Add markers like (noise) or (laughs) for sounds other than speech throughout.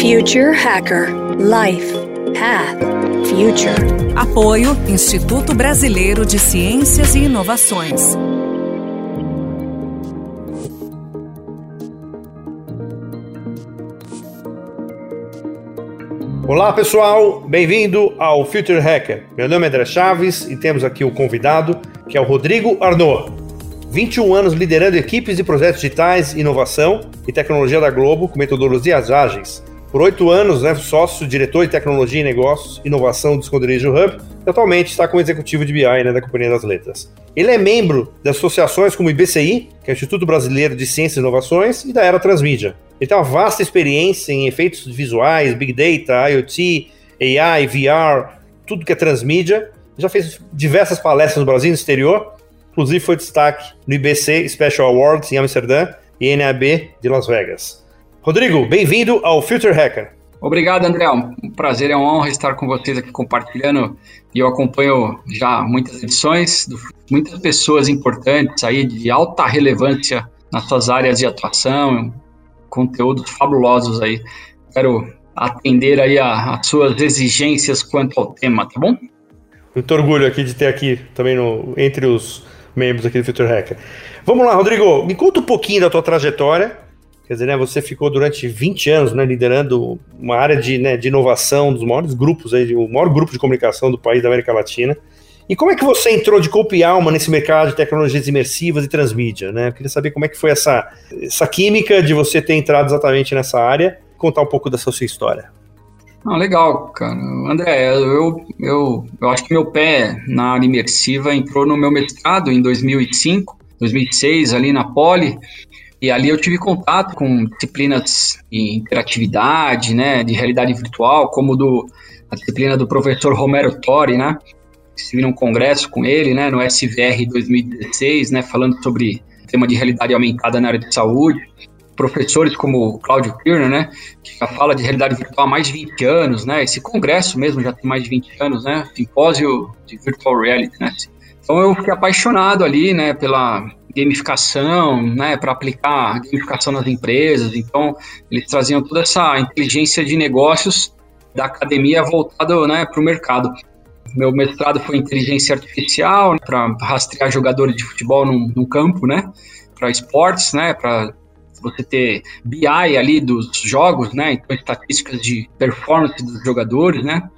Future Hacker Life Path Future. Apoio Instituto Brasileiro de Ciências e Inovações. Olá pessoal, bem-vindo ao Future Hacker. Meu nome é André Chaves e temos aqui o convidado que é o Rodrigo Arnaud. 21 anos liderando equipes de projetos digitais, inovação e tecnologia da Globo com metodologias ágeis. Por oito anos, né, sócio, diretor de tecnologia e negócios, inovação do Esconderijo Hub, e atualmente está como executivo de BI né, da Companhia das Letras. Ele é membro de associações como o IBCI, que é o Instituto Brasileiro de Ciências e Inovações, e da Era Transmídia. Ele tem uma vasta experiência em efeitos visuais, Big Data, IoT, AI, VR, tudo que é transmídia. Já fez diversas palestras no Brasil e no exterior, inclusive foi destaque no IBC Special Awards em Amsterdã e NAB de Las Vegas. Rodrigo, bem-vindo ao Future Hacker. Obrigado, André. Um prazer, é uma honra estar com vocês aqui compartilhando. E eu acompanho já muitas edições, muitas pessoas importantes aí de alta relevância nas suas áreas de atuação, conteúdos fabulosos aí. Quero atender aí as suas exigências quanto ao tema, tá bom? Muito orgulho aqui de ter aqui também no, entre os membros aqui do Future Hacker. Vamos lá, Rodrigo, me conta um pouquinho da tua trajetória Quer dizer, né, você ficou durante 20 anos né, liderando uma área de, né, de inovação, dos maiores grupos, aí, o maior grupo de comunicação do país da América Latina. E como é que você entrou de corpo e alma nesse mercado de tecnologias imersivas e transmídia? Né? Eu queria saber como é que foi essa, essa química de você ter entrado exatamente nessa área, contar um pouco dessa sua história. Ah, legal, cara. André, eu, eu, eu acho que meu pé na área imersiva entrou no meu mestrado em 2005, 2006, ali na Poli, e ali eu tive contato com disciplinas de interatividade, né, de realidade virtual, como do, a disciplina do professor Romero Tori, né, estive num congresso com ele, né, no SVR 2016, né, falando sobre tema de realidade aumentada na área de saúde. Professores como o Cláudio Kirner, né, que já fala de realidade virtual há mais de 20 anos, né, esse congresso mesmo já tem mais de 20 anos, né, simpósio de virtual reality, né. Então eu fiquei apaixonado ali, né, pela gamificação, né, para aplicar gamificação nas empresas. Então, eles traziam toda essa inteligência de negócios da academia voltada né, para o mercado. Meu mestrado foi em inteligência artificial para rastrear jogadores de futebol num, num campo, né, para esportes, né, para você ter BI ali dos jogos, né, então estatísticas de performance dos jogadores, né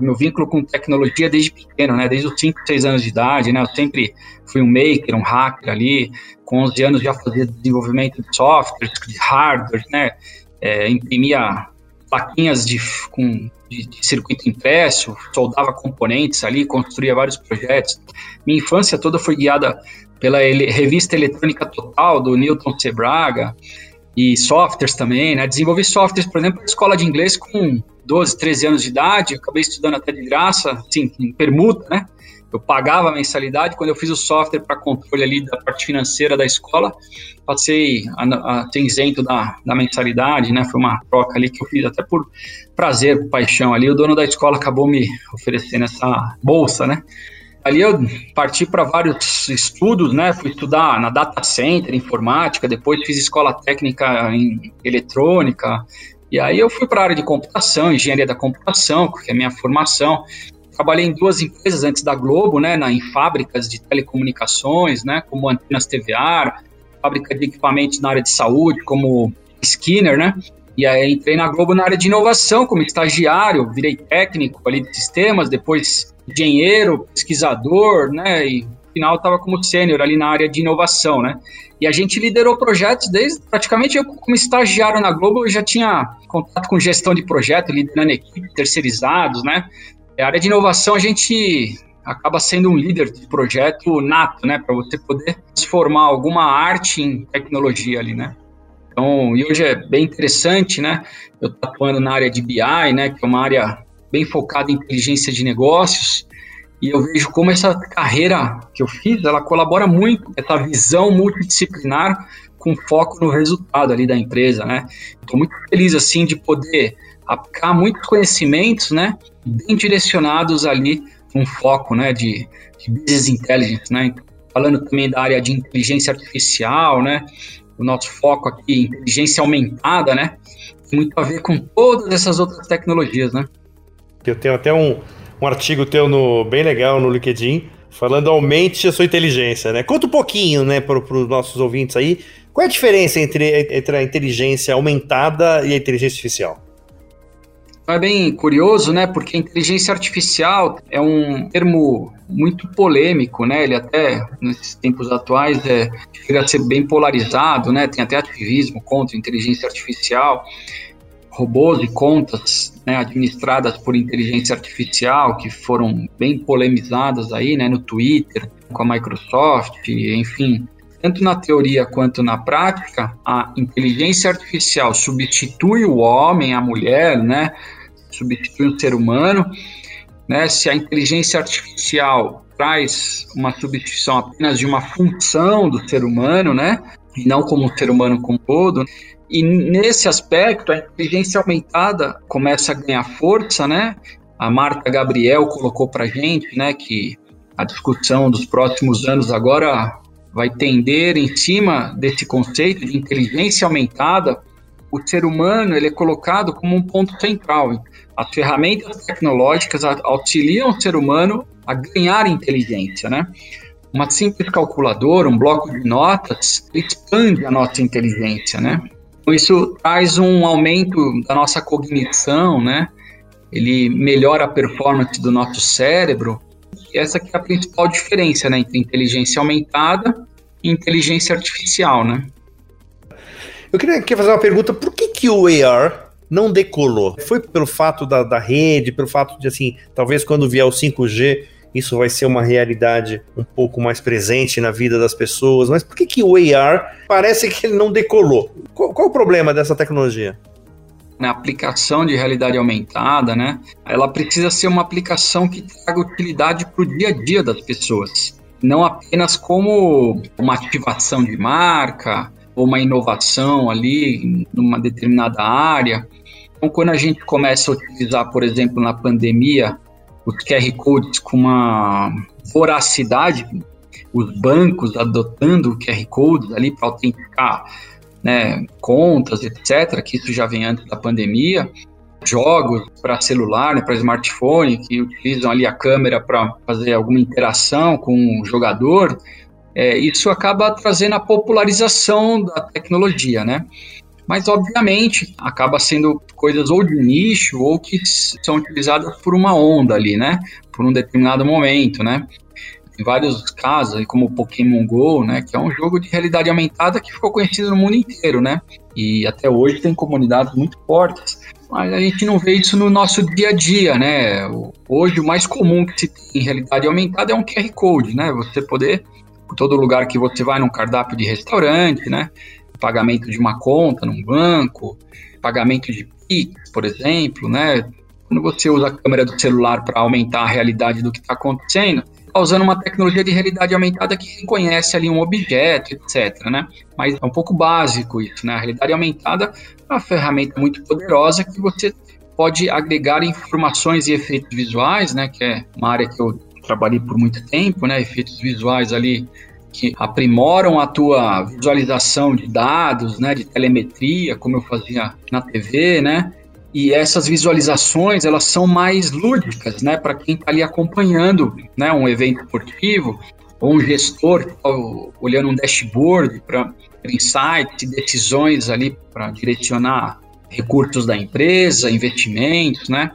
meu vínculo com tecnologia desde pequeno, né? Desde os 5, 6 anos de idade, né? Eu sempre fui um maker, um hacker ali. Com 11 anos já fazia desenvolvimento de software, de hardware, né? É, imprimia plaquinhas de, com, de, de, circuito impresso, soldava componentes ali, construía vários projetos. Minha infância toda foi guiada pela ele, revista eletrônica total do Newton C. Braga e softwares também, né? Desenvolvi softwares, por exemplo, na escola de inglês com 12, 13 anos de idade, acabei estudando até de graça, assim, em permuta, né? Eu pagava a mensalidade, quando eu fiz o software para controle ali da parte financeira da escola, passei a, a isento da, da mensalidade, né? Foi uma troca ali que eu fiz até por prazer, por paixão ali. O dono da escola acabou me oferecendo essa bolsa, né? Ali eu parti para vários estudos, né? Fui estudar na data center, informática, depois fiz escola técnica em eletrônica, e aí eu fui para a área de computação, engenharia da computação, que é a minha formação. Trabalhei em duas empresas antes da Globo, né, na, em fábricas de telecomunicações, né, como Antenas TVA, fábrica de equipamentos na área de saúde, como Skinner, né? E aí entrei na Globo na área de inovação como estagiário, virei técnico ali de sistemas, depois engenheiro, pesquisador, né? E no final estava como sênior ali na área de inovação, né? E a gente liderou projetos desde praticamente eu como estagiário na Globo eu já tinha contato com gestão de projeto, liderando equipe, terceirizados, né? A área de inovação a gente acaba sendo um líder de projeto nato, né? Para você poder transformar alguma arte em tecnologia ali, né? Então, e hoje é bem interessante, né? Eu estou atuando na área de BI, né? Que é uma área bem focada em inteligência de negócios. E eu vejo como essa carreira que eu fiz, ela colabora muito, essa visão multidisciplinar com foco no resultado ali da empresa, né? Estou muito feliz, assim, de poder aplicar muitos conhecimentos, né? Bem direcionados ali com foco, né? De, de business intelligence, né? Falando também da área de inteligência artificial, né? o nosso foco aqui, inteligência aumentada, né? Tem muito a ver com todas essas outras tecnologias, né? Eu tenho até um, um artigo teu no, bem legal no LinkedIn, falando aumente a sua inteligência, né? Conta um pouquinho, né, para os nossos ouvintes aí, qual é a diferença entre, entre a inteligência aumentada e a inteligência artificial? É bem curioso, né? Porque inteligência artificial é um termo muito polêmico, né? Ele até nesses tempos atuais é, chega a ser bem polarizado, né? Tem até ativismo contra inteligência artificial, robôs e contas né, administradas por inteligência artificial que foram bem polemizadas aí, né? No Twitter com a Microsoft, enfim. Tanto na teoria quanto na prática, a inteligência artificial substitui o homem, a mulher, né? Substitui o ser humano. Né? Se a inteligência artificial traz uma substituição apenas de uma função do ser humano, né? E não como o ser humano como todo. E nesse aspecto, a inteligência aumentada começa a ganhar força, né? A Marta Gabriel colocou para gente, né, que a discussão dos próximos anos agora vai tender em cima desse conceito de inteligência aumentada, o ser humano ele é colocado como um ponto central. As ferramentas tecnológicas auxiliam o ser humano a ganhar inteligência, né? Uma simples calculadora, um bloco de notas, expande a nossa inteligência, né? Então, isso traz um aumento da nossa cognição, né? Ele melhora a performance do nosso cérebro, essa que é a principal diferença né, entre inteligência aumentada e inteligência artificial, né? Eu queria fazer uma pergunta, por que, que o AR não decolou? Foi pelo fato da, da rede, pelo fato de, assim, talvez quando vier o 5G, isso vai ser uma realidade um pouco mais presente na vida das pessoas, mas por que, que o AR parece que ele não decolou? Qual, qual o problema dessa tecnologia? na aplicação de realidade aumentada, né? Ela precisa ser uma aplicação que traga utilidade para o dia a dia das pessoas, não apenas como uma ativação de marca ou uma inovação ali numa determinada área. Então, quando a gente começa a utilizar, por exemplo, na pandemia, os QR Codes com uma voracidade, os bancos adotando o QR Codes ali para autenticar né, contas, etc., que isso já vem antes da pandemia, jogos para celular, né, para smartphone, que utilizam ali a câmera para fazer alguma interação com o jogador, é, isso acaba trazendo a popularização da tecnologia, né? Mas, obviamente, acaba sendo coisas ou de nicho ou que são utilizadas por uma onda ali, né? Por um determinado momento, né? em vários casos, como Pokémon Go, né, que é um jogo de realidade aumentada que ficou conhecido no mundo inteiro, né? E até hoje tem comunidades muito fortes. Mas a gente não vê isso no nosso dia a dia, né? Hoje o mais comum que se tem em realidade aumentada é um QR Code, né? Você poder, por todo lugar que você vai, num cardápio de restaurante, né? Pagamento de uma conta num banco, pagamento de Pix, por exemplo, né? Quando você usa a câmera do celular para aumentar a realidade do que está acontecendo, Tá usando uma tecnologia de realidade aumentada que reconhece ali um objeto, etc. Né? Mas é um pouco básico isso, né? A realidade aumentada é uma ferramenta muito poderosa que você pode agregar informações e efeitos visuais, né? Que é uma área que eu trabalhei por muito tempo, né? Efeitos visuais ali que aprimoram a tua visualização de dados, né? De telemetria, como eu fazia na TV, né? e essas visualizações elas são mais lúdicas, né, para quem está ali acompanhando, né, um evento esportivo ou um gestor tá olhando um dashboard para insights decisões ali para direcionar recursos da empresa, investimentos, né?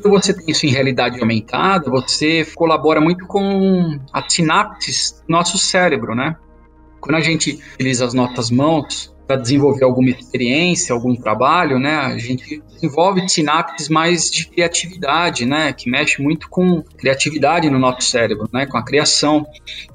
Quando você tem isso em realidade aumentada, você colabora muito com as sinapses do nosso cérebro, né? Quando a gente utiliza as nossas mãos para desenvolver alguma experiência, algum trabalho, né? A gente desenvolve sinapses mais de criatividade, né? Que mexe muito com criatividade no nosso cérebro, né? Com a criação.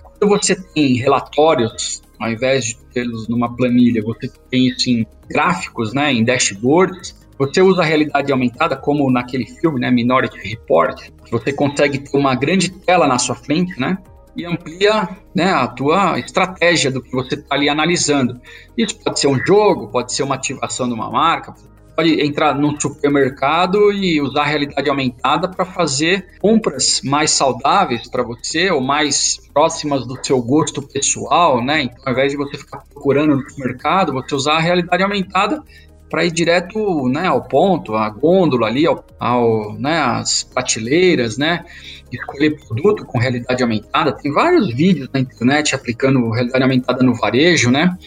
Quando você tem relatórios, ao invés de tê-los numa planilha, você tem isso em gráficos, né? Em dashboards. Você usa a realidade aumentada, como naquele filme, né? Minority Report. Você consegue ter uma grande tela na sua frente, né? e amplia né, a tua estratégia do que você está ali analisando. Isso pode ser um jogo, pode ser uma ativação de uma marca, pode entrar num supermercado e usar a realidade aumentada para fazer compras mais saudáveis para você ou mais próximas do seu gosto pessoal, né? Então, ao invés de você ficar procurando no supermercado, você usar a realidade aumentada para ir direto né, ao ponto, a gôndola ali, ao, ao, né, as prateleiras, né? Escolher produto com realidade aumentada. Tem vários vídeos na internet aplicando realidade aumentada no varejo, né?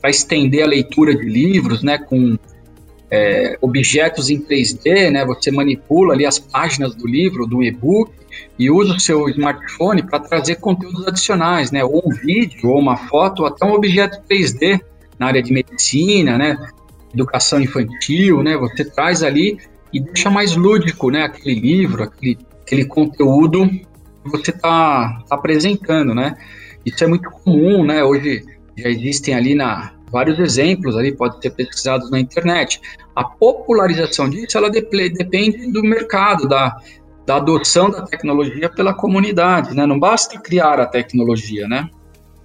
Para estender a leitura de livros, né? Com é, objetos em 3D, né? Você manipula ali as páginas do livro, do e-book, e usa o seu smartphone para trazer conteúdos adicionais, né? Ou um vídeo, ou uma foto, ou até um objeto 3D na área de medicina, né? Educação infantil, né? Você traz ali e deixa mais lúdico, né? Aquele livro, aquele, aquele conteúdo que você está tá apresentando, né? Isso é muito comum, né? Hoje já existem ali na, vários exemplos ali, podem ser pesquisados na internet. A popularização disso, ela depende do mercado, da, da adoção da tecnologia pela comunidade, né? Não basta criar a tecnologia, né?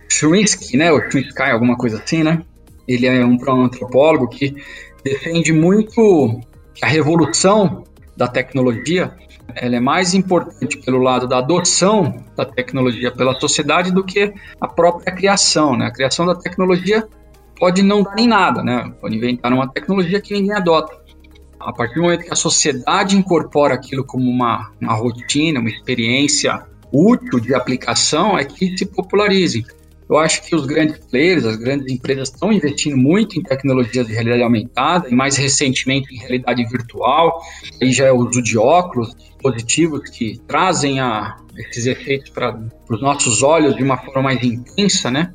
Shrinsky, né? O Shrinsky, alguma coisa assim, né? Ele é um antropólogo que defende muito que a revolução da tecnologia ela é mais importante pelo lado da adoção da tecnologia pela sociedade do que a própria criação, né? A criação da tecnologia pode não dar em nada, né? Pode inventar uma tecnologia que ninguém adota. A partir do momento que a sociedade incorpora aquilo como uma, uma rotina, uma experiência útil de aplicação, é que se popularize. Eu acho que os grandes players, as grandes empresas estão investindo muito em tecnologias de realidade aumentada e mais recentemente em realidade virtual. Aí já é o uso de óculos, dispositivos que trazem a, esses efeitos para os nossos olhos de uma forma mais intensa, né?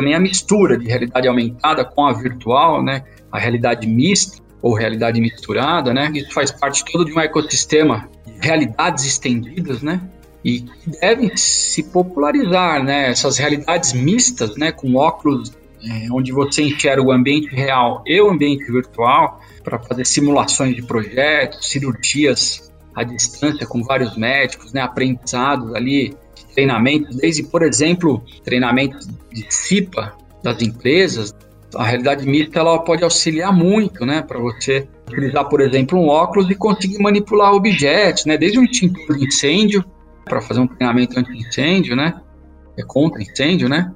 também a mistura de realidade aumentada com a virtual, né? A realidade mista ou realidade misturada, né? Isso faz parte todo de um ecossistema de realidades estendidas, né? E devem se popularizar, né? Essas realidades mistas, né? Com óculos é, onde você enxerga o ambiente real e o ambiente virtual para fazer simulações de projetos, cirurgias à distância com vários médicos, né? Aprendizados ali treinamentos, desde, por exemplo, treinamentos de CIPA das empresas, a realidade mista ela pode auxiliar muito, né, para você utilizar, por exemplo, um óculos e conseguir manipular objetos, né, desde um extintor de incêndio para fazer um treinamento anti-incêndio, né, é contra incêndio, né,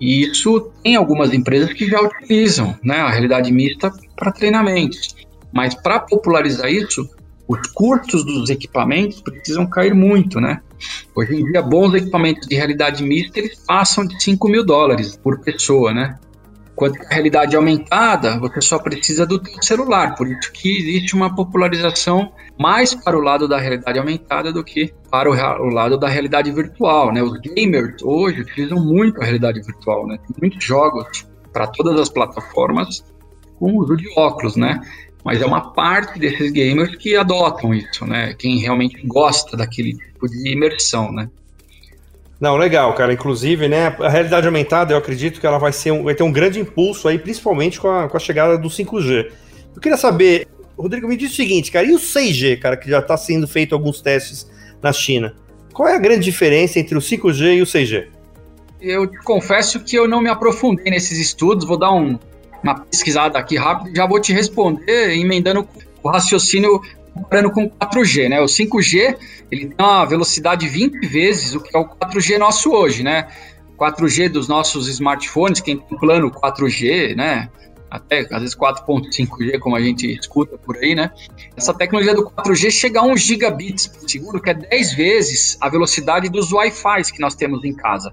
e isso tem algumas empresas que já utilizam, né, a realidade mista para treinamentos. Mas para popularizar isso, os custos dos equipamentos precisam cair muito, né? Hoje em dia, bons equipamentos de realidade mista, eles passam de 5 mil dólares por pessoa, né? Enquanto a realidade aumentada, você só precisa do teu celular, por isso que existe uma popularização mais para o lado da realidade aumentada do que para o, lado da realidade virtual, né? Os gamers hoje utilizam muito a realidade virtual, né? Tem muitos jogos para todas as plataformas com uso de óculos, né? mas é uma parte desses gamers que adotam isso, né? Quem realmente gosta daquele tipo de imersão, né? Não, legal, cara. Inclusive, né, a realidade aumentada, eu acredito que ela vai, ser um, vai ter um grande impulso aí, principalmente com a, com a chegada do 5G. Eu queria saber, Rodrigo, me diz o seguinte, cara, e o 6G, cara, que já está sendo feito alguns testes na China? Qual é a grande diferença entre o 5G e o 6G? Eu confesso que eu não me aprofundei nesses estudos, vou dar um, uma pesquisada aqui rápido, já vou te responder emendando o raciocínio comparando com o 4G, né? O 5G, ele tem uma velocidade 20 vezes o que é o 4G nosso hoje, né? 4G dos nossos smartphones, quem tem plano 4G, né? Até às vezes 4.5G, como a gente escuta por aí, né? Essa tecnologia do 4G chega a 1 gigabits por segundo, que é 10 vezes a velocidade dos Wi-Fi que nós temos em casa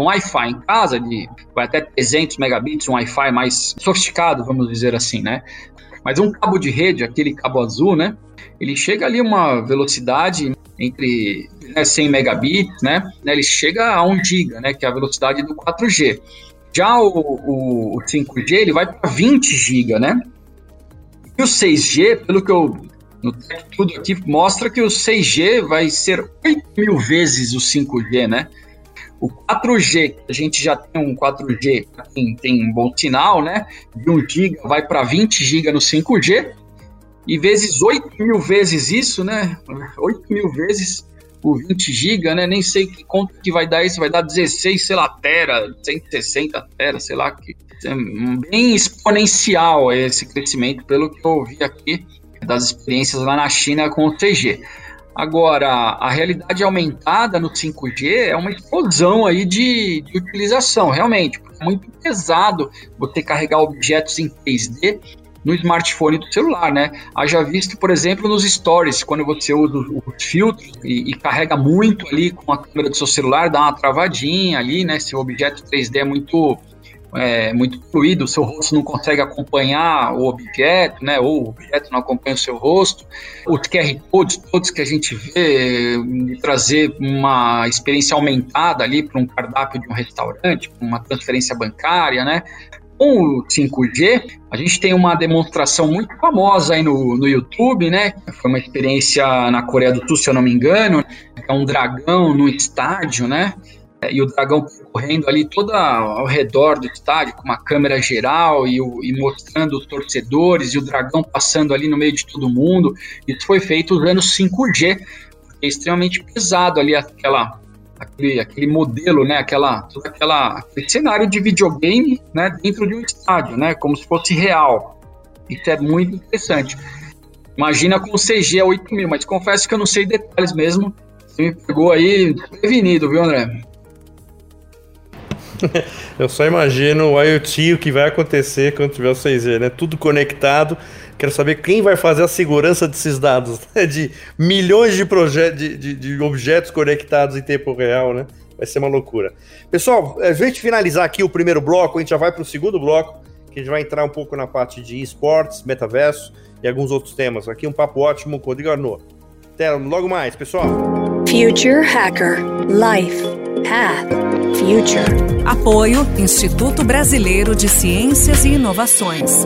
um Wi-Fi em casa, de até 300 megabits, um Wi-Fi mais sofisticado, vamos dizer assim, né? Mas um cabo de rede, aquele cabo azul, né? Ele chega ali uma velocidade entre né, 100 megabits, né? Ele chega a 1 giga, né? Que é a velocidade do 4G. Já o, o, o 5G, ele vai para 20 giga, né? E o 6G, pelo que eu no tudo aqui mostra que o 6G vai ser 8 mil vezes o 5G, né? O 4G, a gente já tem um 4G, tem, tem um bom sinal, né? De 1 GB vai para 20 GB no 5G, e vezes 8 mil vezes isso, né? 8 mil vezes o 20 GB, né? Nem sei que conta que vai dar isso, vai dar 16, sei lá, tera, 160 tera, sei lá, que bem exponencial esse crescimento, pelo que eu vi aqui das experiências lá na China com o CG. Agora, a realidade aumentada no 5G é uma explosão aí de, de utilização, realmente. É muito pesado você carregar objetos em 3D no smartphone do celular, né? Haja visto, por exemplo, nos stories, quando você usa os filtros e, e, carrega muito ali com a câmera do seu celular, dá uma travadinha ali, né? Se o objeto 3D é muito é, muito fluido, o seu rosto não consegue acompanhar o objeto, né? Ou o objeto não acompanha o seu rosto. Os QR Codes, todos que a gente vê, trazer uma experiência aumentada ali para um cardápio de um restaurante, uma transferência bancária, né? Com o 5G, a gente tem uma demonstração muito famosa aí no, no YouTube, né? Foi uma experiência na Coreia do Sul, se eu não me engano. É um dragão no estádio, né? É, e o dragão correndo ali todo ao redor do estádio, com uma câmera geral e, o, e, mostrando os torcedores e o dragão passando ali no meio de todo mundo. Isso foi feito usando 5G, é extremamente pesado ali aquela aquele, aquele modelo, né, aquela, aquela, aquele cenário de videogame né, dentro de um estádio, né, como se fosse real. Isso é muito interessante. Imagina com CG a 8 mil, mas confesso que eu não sei detalhes mesmo. Você me pegou aí prevenido, viu, André? (laughs) Eu só imagino o IoT, o que vai acontecer quando tiver o 6G, né? Tudo conectado. Quero saber quem vai fazer a segurança desses dados, né? de milhões de, de, de, de, objetos conectados em tempo real, né? Vai ser uma loucura. Pessoal, a gente finalizar aqui o primeiro bloco, a gente já vai para o segundo bloco, que a gente vai entrar um pouco na parte de esportes, metaverso e alguns outros temas. Aqui um papo ótimo com o Rodrigo Arnaud. Até logo mais, pessoal. Future Hacker Life Path Future. Apoio Instituto Brasileiro de Ciências e Inovações.